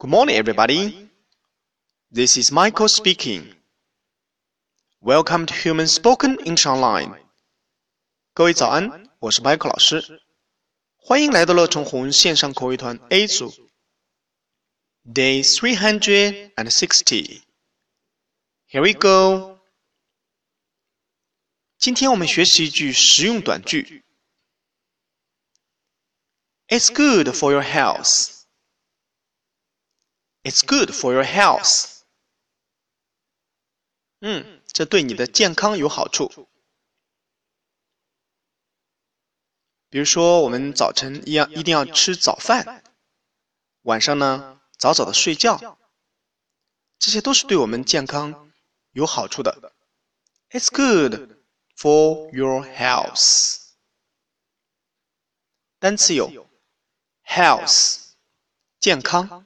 Good morning, everybody. This is Michael speaking. Welcome to Human Spoken English Online. 各位早安，我是 Michael 老师，欢迎来到乐成红线上口语团 A 组。Day three hundred and sixty. Here we go. 今天我们学习一句实用短句。It's good for your health. It's good for your health. 嗯，这对你的健康有好处。比如说，我们早晨一样一定要吃早饭，晚上呢早早的睡觉，这些都是对我们健康有好处的。It's good for your health. 单词有 health 健康。